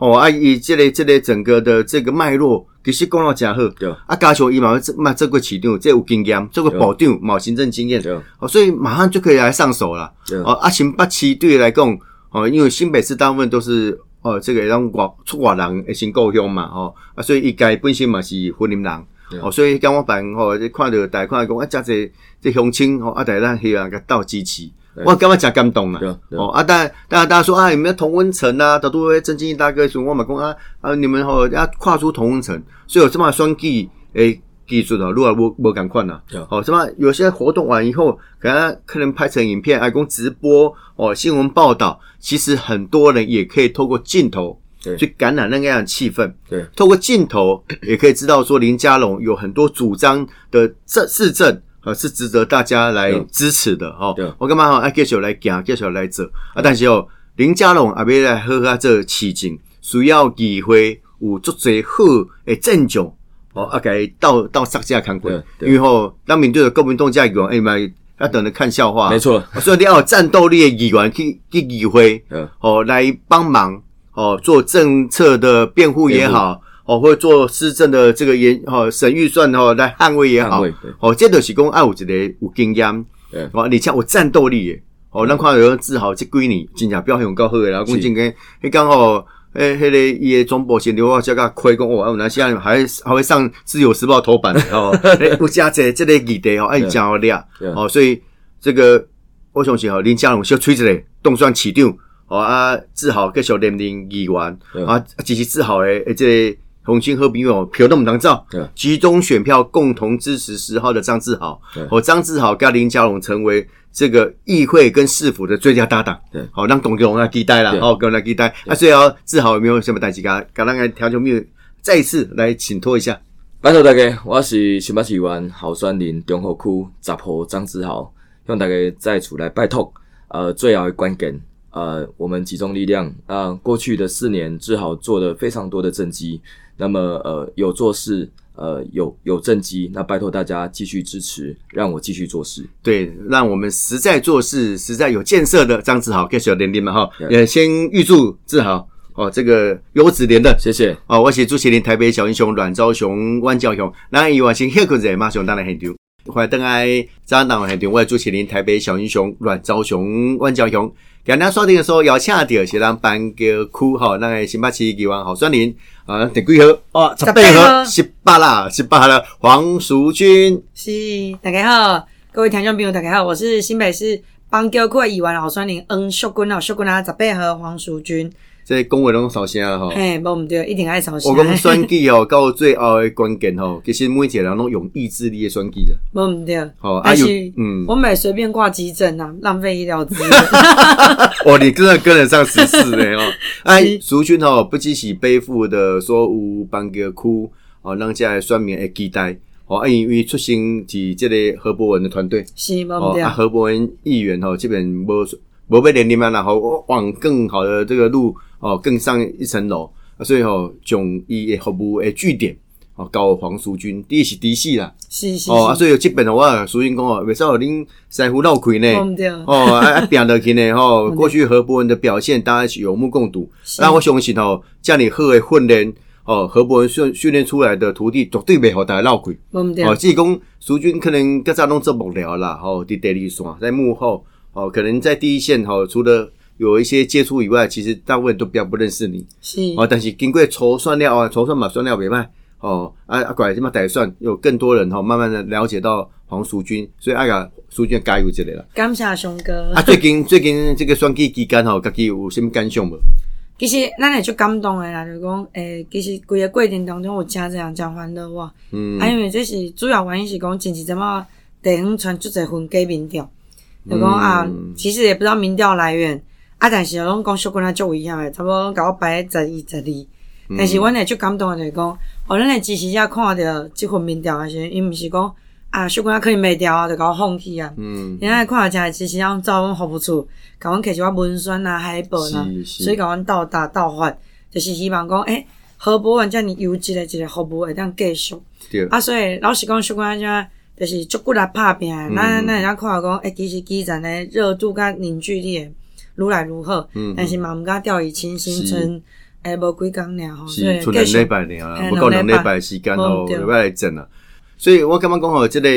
哦，啊，伊这个这个整个的这个脉络，其实讲了真好。对，啊，加上伊嘛这嘛做过市长，这有经验，做过部长冇行政经验，哦，所以马上就可以来上手了。哦，啊，新北市对来讲，哦，因为新北市大部分都是哦，这个让外出外人先故乡嘛，哦，啊，所以伊家本身嘛是婚姻人，哦，所以跟我办哦，看到大看讲啊，加这这乡亲哦，啊，大家希望个到支持。我感觉真感动啦！哦啊，但但大家说啊，有没有同温层啊？都都会曾经大哥说，我们讲啊啊，你们吼要跨出同温层，所以有这么选举诶，技术哦，如果我我赶快呢，好，什么有些活动完以后，可能客人拍成影片，还供直播哦，新闻报道，其实很多人也可以透过镜头去感染那个样的气氛。对，透过镜头也可以知道说林佳龙有很多主张的政市政啊，是值得大家来支持的哦。我干嘛好爱继续来讲，继续来做啊？但是哦，林佳龙阿要来喝下这期间，需要机会有足最好诶阵仗。哦，啊，该到到上架看过，因为吼，当面对着国民党家议员，哎妈，要等着看笑话。没错，所以你要有战斗力的议员去去议会，哦，来帮忙，哦，做政策的辩护也好，哦，或者做市政的这个研，哦，省预算哦，来捍卫也好，哦，这都是讲爱有一个有经验，哦，你像有战斗力的，哦，咱看有人自豪这几年真正表现够好的，然后讲今天，你刚好。诶，迄个伊诶总部先留我这个亏讲哦，那现在还还会上自由时报头版哦，[laughs] 不加这这个议题哦，爱讲好俩哦，所以这个我相信哦，林佳龙小吹一个动算市长哦啊，志豪继续连任议员啊，只是志豪诶，这红星和朋友票都唔能造，集中选票共同支持十号的张志豪，哦，张志豪跟林佳龙成为。这个议会跟市府的最佳搭档，对，好让董龙来期待了，好，跟来期待。啊，所以要志豪有没有什么代志？噶，刚刚调球没有，再一次来请托一下。拜托大家，我是新北市员郝酸林中和区十号张志豪，向大家再次来拜托。呃，最后的关键，呃，我们集中力量啊。过去的四年，志豪做了非常多的政绩，那么呃，有做事。呃，有有政绩，那拜托大家继续支持，让我继续做事。对，让我们实在做事、实在有建设的张志豪，给小点点嘛哈。也先预祝志豪哦，这个优质连的，谢谢。哦，我是朱麒麟，台北小英雄阮昭雄、万教雄，那以往先谢个人马上当然很丢。欢迎登来张党很丢，我是朱麒麟，台北小英雄阮昭雄、万教雄。简单说定的时候，要请到是咱班个区吼，那个新北市议员郝酸林啊，第几号？哦，十八号，十八啦，十八啦。黄淑君，是大家好，各位听众朋友，大家好，我是新北市班个区议员郝酸林，嗯，淑君哦，淑君啊，十八号黄淑君。这讲话拢少声啊吼，嘿，无毋对，一定爱少声。我讲选举哦，[laughs] 到最后的关键吼，其实每一个人拢用意志力的选举的，无毋对。好，但是，嗯，我买随便挂急诊啊，浪费医疗资源。[laughs] 哦，你真的跟得上时事呢哦。哎，[laughs] 苏军吼，不只是背负的说有帮个苦哦，让这选民会期待哦，因为出生是这个何伯文的团队，是无毋对。何伯文议员吼，基本无无被连你们然后往更好的这个路。哦，更上一层楼，所以吼，从伊服务诶据点，哦，交黄淑君，第一是嫡系啦，是是哦，啊，所以有基本的话，淑君讲哦，为啥恁师傅闹开呢？[laughs] 哦，啊啊，变得去呢，吼，过去何伯文的表现，大家是有目共睹。那我相信吼，这样你好诶训练，哦，何伯文训训练出来的徒弟，绝对袂好大家闹开。哦，只是讲淑君可能较早拢做幕僚啦，吼，伫第二线，在幕后，哦，可能在第一线，吼，除了有一些接触以外，其实大部分都比较不认识你。是哦，但是经过筹算了啊，筹算嘛，算了袂歹哦，啊啊，拐这么歹算，有更多人哈，慢慢的了解到黄淑君，所以阿个淑君加油之类了。感谢熊哥。啊，最近最近这个选举期间吼，家己有什么感想无？其实咱也就感动的啦，就讲诶，其实规个过程当中有真这样讲欢乐哇。嗯。啊，因为这是主要原因是讲，前期怎么地方传出这份假民调，就讲啊，其实也不知道民调来源。啊！但是拢讲小姑娘足危险诶，差不多甲我排十一十二。但是阮会足感动诶就是讲，哦，咱诶支持者看着即份民调诶时，伊毋是讲啊，小姑娘可以卖掉啊，就甲我放弃啊。嗯。因为看到遮支持者找阮服务处，甲阮摕一寡文宣啊、海报啊，所以甲阮倒打倒发，就是希望讲，诶，何伯文遮尔优质诶一个服务会当继续。对。啊，所以老实讲，小姑娘遮就是足骨力拍拼。咱咱人家看到讲，诶，其实基层诶热度甲凝聚力。愈来愈好，但是嘛毋敢掉以轻心，剩诶无几工尔吼，是出两礼拜尔啊，不够两礼拜。时间吼，要来整啊。所以我感觉讲吼，即个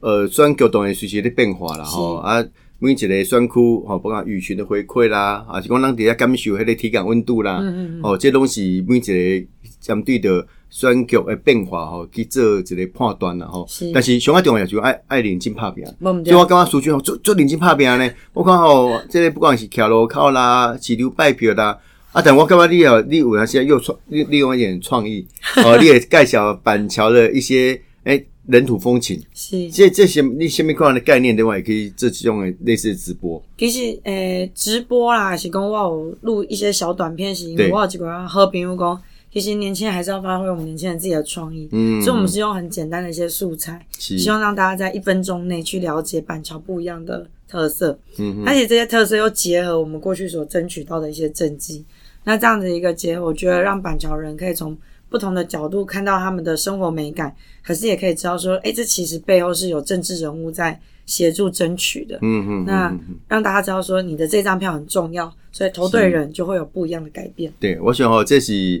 呃选举当然随时咧变化啦吼，啊每一个选区吼，包括舆群的回馈啦，啊是讲咱伫遐感受迄个体感温度啦，哦，这拢是每一个针对着。选举的变化吼，去做一个判断啦吼。但是上一重要就爱爱认真拍拼。所以我感觉数据吼做做认真拍拼呢。我看吼，即个不管是桥路口啦、市流拜票啦，啊，但我感觉你哦，你有那些又创利利用一点创意 [laughs] 哦，你也介绍板桥的一些诶人土风情，是这这些你什么款的概念的话，也可以这种的类似直播。其实诶，直播啦，是讲我有录一些小短片，是因为我有几个好朋友讲，其实年轻人还是要发挥我们年轻人自己的创意，嗯，所以我们是用很简单的一些素材，希望让大家在一分钟内去了解板桥不一样的特色，嗯，而且这些特色又结合我们过去所争取到的一些政绩，那这样子一个结合，我觉得让板桥人可以从。不同的角度看到他们的生活美感，可是也可以知道说，哎，这其实背后是有政治人物在协助争取的。嗯嗯，那让大家知道说，你的这张票很重要，所以投对人就会有不一样的改变。对，我想哈，这是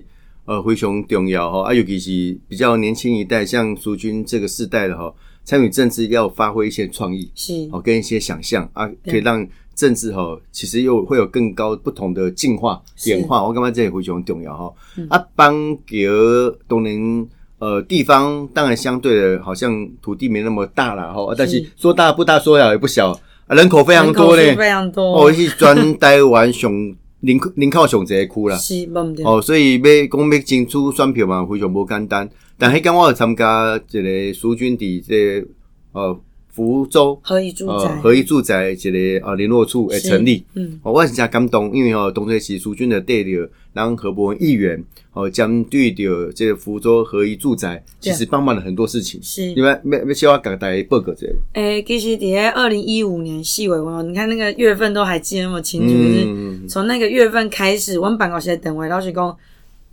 呃非常重要哈，啊，尤其是比较年轻一代，像苏军这个世代的哈，参与政治要发挥一些创意，是哦，跟一些想象啊，可以让。政治哈，其实又会有更高不同的进化演化。我感觉这也非常重要哈。啊，邦格东宁呃地方当然相对的，好像土地没那么大了哈。但是说大不大，说小也不小，人口非常多嘞，非常多。哦，是专台湾上临临靠上这区啦。是，哦，所以要讲要争取选票嘛，非常无简单。但迄间我参加一个苏军的这呃。福州合一住宅，合一住宅一个啊联络处诶成立，嗯，我是真感动，因为哦，当初是苏军的代表，让何伯文议员哦，将对着这个福州合一住宅，其实帮忙了很多事情，是，你们没没需要讲大家报告这个？诶，其实伫二零一五年细尾文，你看那个月份都还记得那么清楚，就是从那个月份开始，我们办公室的等位老师讲。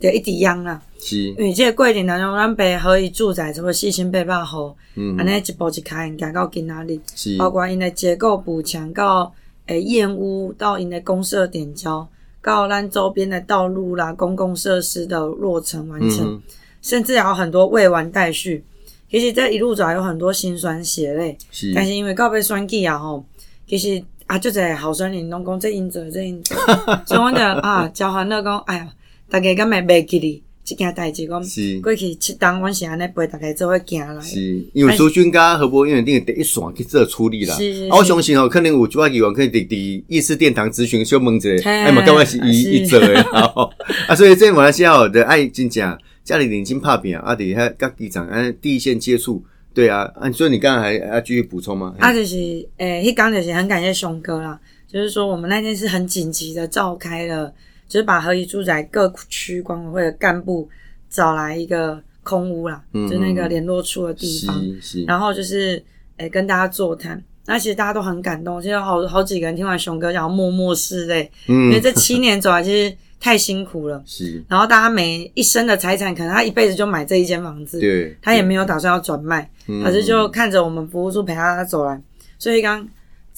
就一直养啦，是，因为这个过程当中，咱白可以住宅，什么四千八百户，安尼一步一开，行到今哪里？是，包括因的结构补强，到诶燕屋，到因的公社点交，到咱周边的道路啦、公共设施的落成完成，甚至还有很多未完待续。其实这一路走来有很多辛酸血泪，是，但是因为告别选举啊吼，其实啊就在好生林拢讲这因者这因者，[laughs] 所以我就啊交换了讲，哎呀。大家敢会袂记哩，即件代志讲过去七档，阮是安尼陪大家做伙行来。是，因为苏军甲何伯因为定第一线去做处理啦。是，我相信哦，可能有几万几万可以伫伫议事殿堂咨询小问者，哎嘛，感觉是伊伊做诶。[laughs] 啊，所以这马来西亚的爱真正家里领金拍拼啊，伫遐甲机场安第一线接触，对啊，啊，所以你刚刚还要继续补充吗？啊，就是诶，迄讲就是很感谢熊哥啦，就是说我们那天是很紧急的召开了。就是把合宜住宅各区管委会的干部找来一个空屋啦，就那个联络处的地方，然后就是诶跟大家座谈。那其实大家都很感动，其实好好几个人听完熊哥讲，默默拭泪，因为这七年走来其实太辛苦了。是，然后大家每一生的财产，可能他一辈子就买这一间房子，对，他也没有打算要转卖，可是就看着我们服务处陪他走来，所以刚。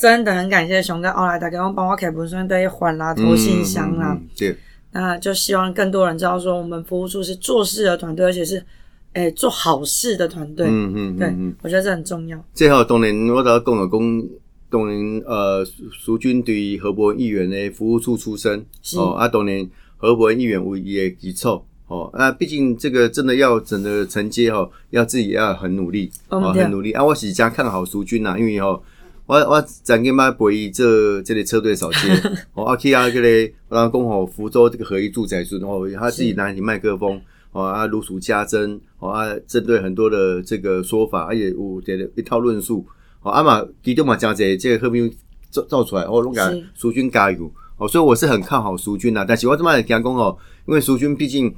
真的很感谢熊哥，后来大家帮我开本身对缓啦、投信箱啦，对，那就希望更多人知道说，我们服务处是做事的团队，而且是诶做好事的团队。嗯嗯，对，我觉得这很重要。最后，当年我都讲了，讲当年呃，苏军对何伯议员的服务处出身哦，啊，当年何伯议员唯一的基础哦，那毕竟这个真的要整个承接哦，要自己要很努力哦，很努力啊。我是加看好苏军呐，因为哦。我我曾经嘛陪伊做这里车队扫街，[laughs] 哦，阿去啊，这里我讲吼福州这个合一住宅然后他自己拿起麦克风，哦啊如数家珍，哦啊针对很多的这个说法，而且有这个一套论述，哦阿嘛其中嘛讲这这个和平造造出来，哦拢讲苏军加油，哦所以我是很看好苏军呐，但是我这么讲讲哦，因为苏军毕竟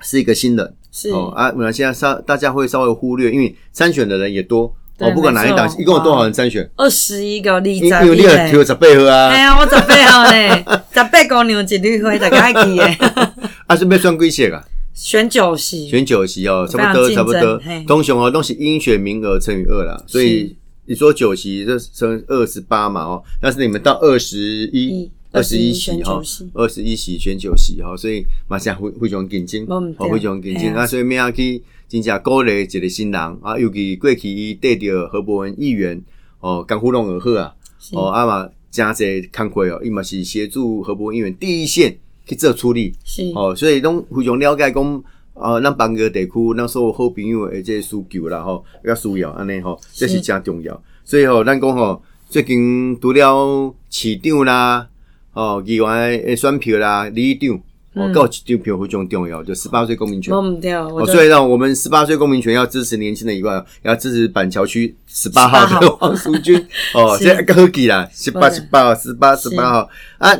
是一个新人，是哦啊，可能现在稍大家会稍微忽略，因为参选的人也多。哦，不管哪一档，一共有多少人参选？二十一个立在，因为你有有十八号啊。哎呀，我十八号呢，[laughs] 十八公牛一绿会大家记诶。[laughs] 啊，是要选几席啊？选九席，选九席哦，差不多差不多。通雄哦，都是应选名额乘以二啦，所以你说九席就乘二十八嘛哦，但是你们到二十一。二十一席哈，二十一席选九席哈，所以马上非非常竞争，哦，非常竞争啊，所以咩啊去真正鼓励一个新人啊，尤其过去伊缀着何伯文议员哦，刚互动而好啊，哦啊嘛加些看过哦，伊嘛是协助何伯文议员第一线去做处理，是。哦，所以拢非常了解讲啊，咱邦个地区咱所有好朋友诶，这需求啦吼，要需要安尼吼，这是真重要，所以吼，咱讲吼，最近除了市长啦。哦，议员诶选票啦，里长哦，告一张票非常重要，就十八岁公民权。唔对，哦，所以让我们十八岁公民权要支持年轻人以外，要支持板桥区十八号的黄淑君。[laughs] 哦，这个好记啦，十八十八号，十八十八号啊。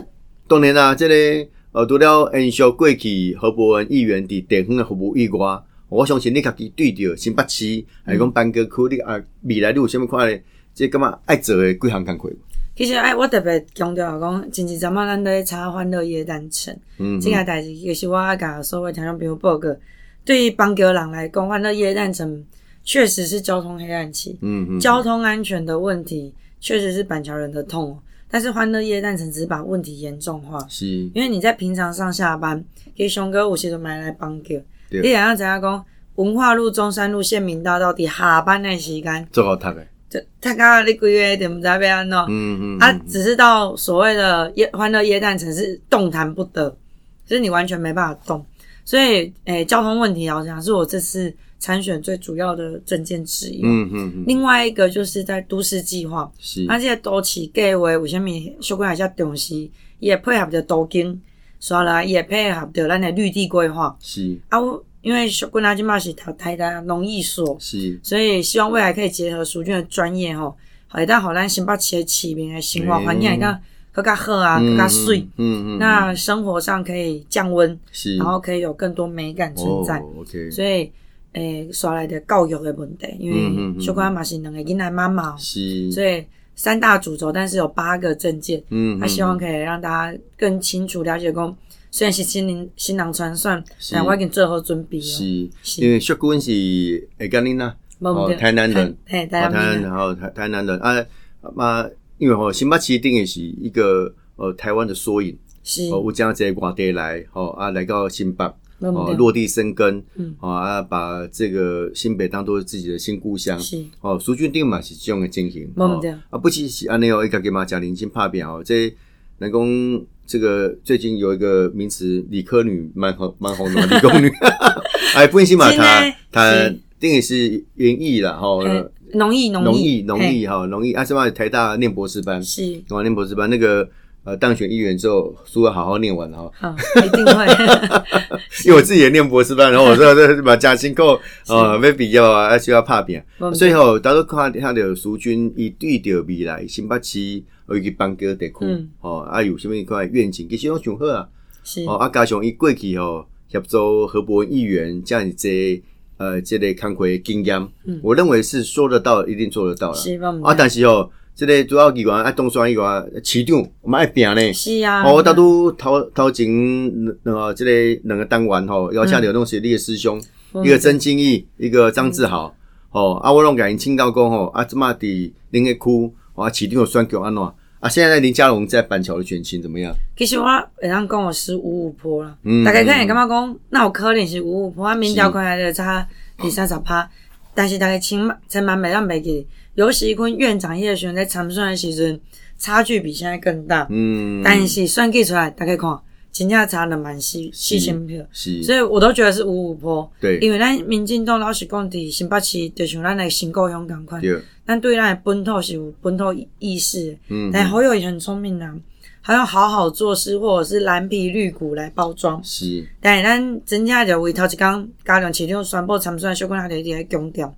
当然啦，这个呃，除了延续过去何伯文议员伫地方的服务以外，我相信你家己对着新北市，还讲板桥区，你啊未来你有啥物看咧？即感觉爱做的几项工课。其实哎，我特别强调讲，前一阵嘛，咱在查欢乐夜诞城，嗯，这个代志其实我爱甲所有听众朋友报告，对于邦桥人来讲，欢乐夜诞城确实是交通黑暗期，嗯嗯，交通安全的问题确实是板桥人的痛，但是欢乐夜诞城只是把问题严重化，是，因为你在平常上下班，给熊哥有时都买来邦桥，你想要怎样讲，文化路、中山路、县民大道底下班的时间，最好读的。就他刚刚你几月点不知道要安喏，嗯嗯，他只是到所谓的耶欢乐耶诞城是动弹不得，就是你完全没办法动，所以诶，交通问题好像是我这次参选最主要的证件之一。嗯嗯，另外一个就是在都市计划，是，而且都市计划为什么小关还较重视，也配合着都经，所来也配合着咱的绿地规划，是。啊。因为小姑娘今嘛是读台大农艺所，是，所以希望未来可以结合淑俊的专业吼，好，但好咱新北市的市民的生活环境更更加好啊，更加水，嗯嗯，那生活上可以降温，是，然后可以有更多美感存在，OK，所以诶，刷来的教育的问题，因为小姑娘嘛是两个囡仔妈妈，是，所以三大主轴，但是有八个证件，嗯，他希望可以让大家更清楚了解公。虽然是新人新人传算，但我已经做好准备了。是，因为薛君是会跟你呐，哦，台南人，台南，然后台台南人。啊，嘛，因为吼新北市定义是一个呃台湾的缩影，是，我将这外地来，吼啊来到新北，哦落地生根，嗯，啊把这个新北当做自己的新故乡，是，哦苏俊定嘛是这样的进行，哦，啊不只是安尼哦，伊家己嘛讲零星拍片哦，这能讲。这个最近有一个名词，理科女蛮红蛮红的，理工女。[laughs] 哎，不行嘛，他他定义是园艺啦，哈，农艺农艺农艺哈，农艺。阿什么台大念博士班，是，哇念博士班那个呃，当选议员之后，书要好好念完哈。好，一定会。[laughs] 因为我自己也念博士班，然后我说这把加薪够呃，没必要啊，而且要拍扁。最后，大家看他的书君，以对着未来新北市。有去帮哥地区，哦，啊有啥物款愿景，其实拢上好啊。是哦，啊加上伊过去吼协助何伯文议员这样子，呃，这类康回经验，我认为是说得到，一定做得到了。啊，但是哦，这个主要议员啊，东山以外市长我们爱拼呢。是啊。哦，大都头头前那个即个两个单元吼，要像刘东是你的师兄，一个曾金义，一个张志豪，哦，啊，我拢甲因请教讲吼，啊，即马伫恁个区，啊，市长有选举安怎？啊，现在林佳龙在板桥的选情怎么样？其实我会当讲我是五五坡了，大概可能感觉讲，那我可能是五五坡，啊，民调可能就差第三十趴，但是大概清才蛮每样袂记，尤其阮院长迄个时阵在参选的时阵，差距比现在更大。嗯，但是算计出来，大家看。真正差了蛮细细千票，所以我都觉得是五五坡。对，因为咱民进党老实讲伫新北市，就像咱的新故乡同款，咱对咱的本土是有本土意识。嗯，但好友也很聪明啊，还要好好做事，或者是蓝皮绿骨来包装。是，但是咱真正就为头一讲，加上市场宣布参选，小可能就伫强调，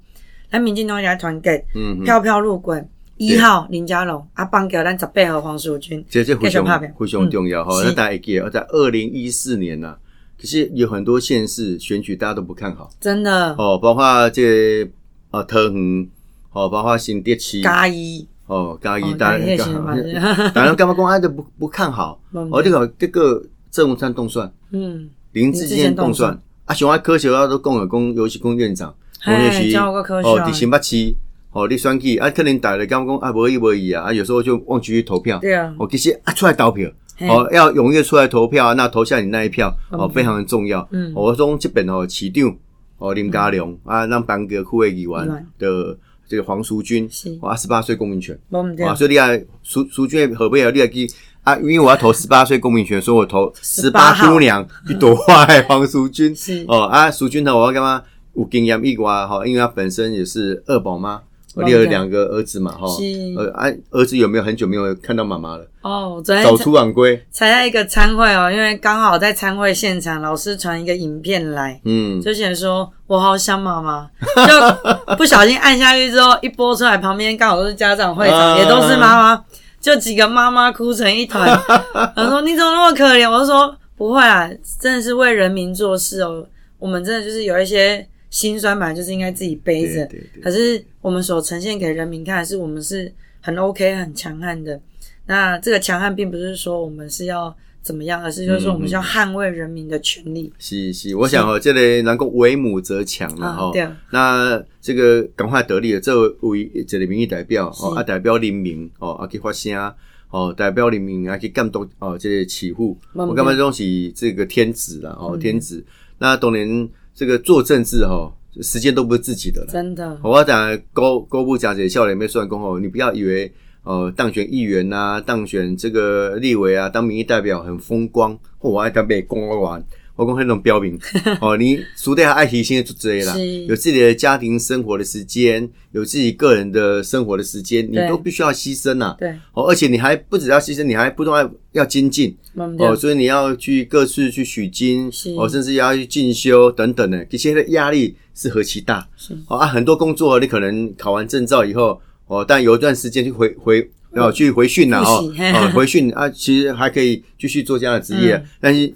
咱民进党也团结，嗯，票票入关。一号林佳龙，啊，帮叫咱十八号黄淑君，这这非常非常重要哈。那大家记得，在二零一四年呢，可是有很多县市选举大家都不看好，真的。哦，包括这啊桃园，哦，包括新店区嘉义，哦嘉义，当然当然干嘛公安都不不看好，哦这个这个郑文灿动算，嗯，林志坚动算，啊，雄安科学啊都共有公尤其公院长，洪月琪哦，伫新北市。哦，你选举啊，可能大家讲讲啊，无意无意啊，啊，有时候就忘记去投票。对啊。哦，其实啊，出来投票，哦，要踊跃出来投票啊，那投下你那一票，哦，非常的重要。嗯。我从这边哦，市长哦林家良啊，让班个区议员的这个黄淑君，啊，十八岁公民权。啊，所以你啊，淑淑君何必要你来去啊？因为我要投十八岁公民权，所以我投十八姑娘去夺坏黄淑君。[laughs] 是。哦啊，淑君呢，我要干嘛？有经验以外哈，因为他本身也是二宝妈。你有两个儿子嘛，哈，呃，啊，儿子有没有很久没有看到妈妈了？哦，早出晚归，参加一个参会哦，因为刚好在参会现场，老师传一个影片来，嗯，就写说我好想妈妈，就不小心按下去之后，一播出来，旁边刚好都是家长会长，也都是妈妈，就几个妈妈哭成一团。[laughs] 他说你怎么那么可怜？我就说不会啊，真的是为人民做事哦，我们真的就是有一些。心酸嘛，就是应该自己背着。可是我们所呈现给人民看，是我们是很 OK、很强悍的。那这个强悍，并不是说我们是要怎么样，而是就是说我们是要捍卫人民的权利。是是，我想哦，这里能够为母则强了哈。那这个赶快得力了，这位这里民意代表哦，啊代表人民哦，啊去发声哦，代表人民啊去监督哦，这些起户，我感觉这东西这个天子了哦，天子。那当年。这个做政治哈，时间都不是自己的了。真的，我要讲高高部讲解笑脸没算功哦，你不要以为呃当选议员呐，当选这个立委啊，当民意代表很风光，或我爱当被公完。我讲那种标明 [laughs] 哦，你熟得还爱提心就这些啦，有自己的家庭生活的时间，有自己个人的生活的时间，你都必须要牺牲呐。对，哦，而且你还不只要牺牲，你还不断要要精进哦，所以你要去各自去取经哦，甚至要去进修等等的，这些的压力是何其大。是。哦啊，很多工作你可能考完证照以后哦，但有一段时间去回回要去回训了哦，哦回训啊，其实还可以继续做这样的职业，[laughs] 但是。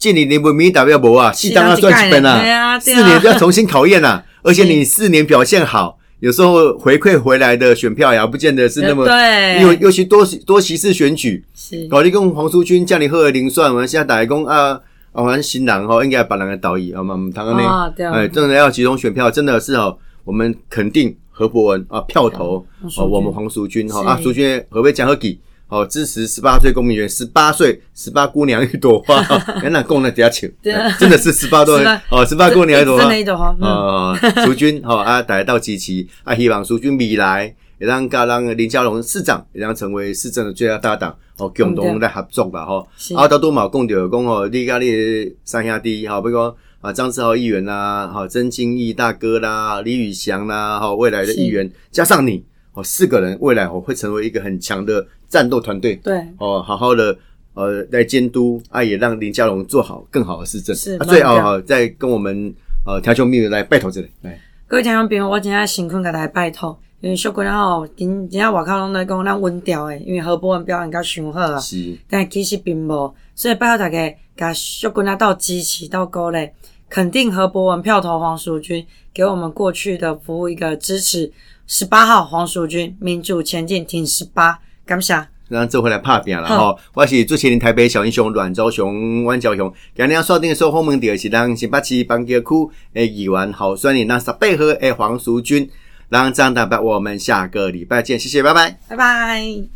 近年你不民代表无啊，适当要赚几本啊，四年就要重新考验啊，[laughs] 而且你四年表现好，有时候回馈回来的选票也不见得是那么对，尤尤其多多席次选举，是。搞你跟黄淑君叫你喝零算，我们现在打工啊，啊，反正新郎哈应该把两个导演啊嘛，谈个呢，哎，真的要集中选票，真的是哦，我们肯定何博文啊票投哦，我们黄淑君哈啊，淑君何谓讲何给？哦，支持十八岁公民权，十八岁十八姑娘一朵花，原来供了底下请，真的是十八朵哦，十八姑娘一朵花，哦，[laughs] [laughs] 苏军哦啊，大家到集齐啊，希望苏军未来也让噶让林佳龙市长也让成为市政的最佳搭档哦，共同来合作吧哈。啊，到多毛共掉讲哦，你家你三兄弟好，比如讲啊，张志豪议员啦，好，曾金义大哥啦，李宇翔啦，好，未来的议员加上你。哦，四个人未来我会成为一个很强的战斗团队。对，哦，好好的呃来监督啊，也让林佳龙做好更好的市政。是，最好再跟我们呃调球秘密来拜托这里。来，各位听众朋友，我今天辛苦给大家拜托，因为小姑娘吼，今今天外口拢在讲咱稳调诶，因为何博文表演较上好啊。是，但其实并无，所以拜托大家，甲小姑娘到支持到鼓励，肯定何博文票投黄淑君，给我们过去的服务一个支持。十八号黄淑君，民主前进，挺十八，感谢。然后这回来拍拼了吼，我是主持人台北小英雄阮昭雄、阮昭雄。今日锁定的收后门第二是咱新北市板桥区的议员候选人，那十八号的黄淑君。让张大伯，我们下个礼拜见，谢谢，拜拜，拜拜。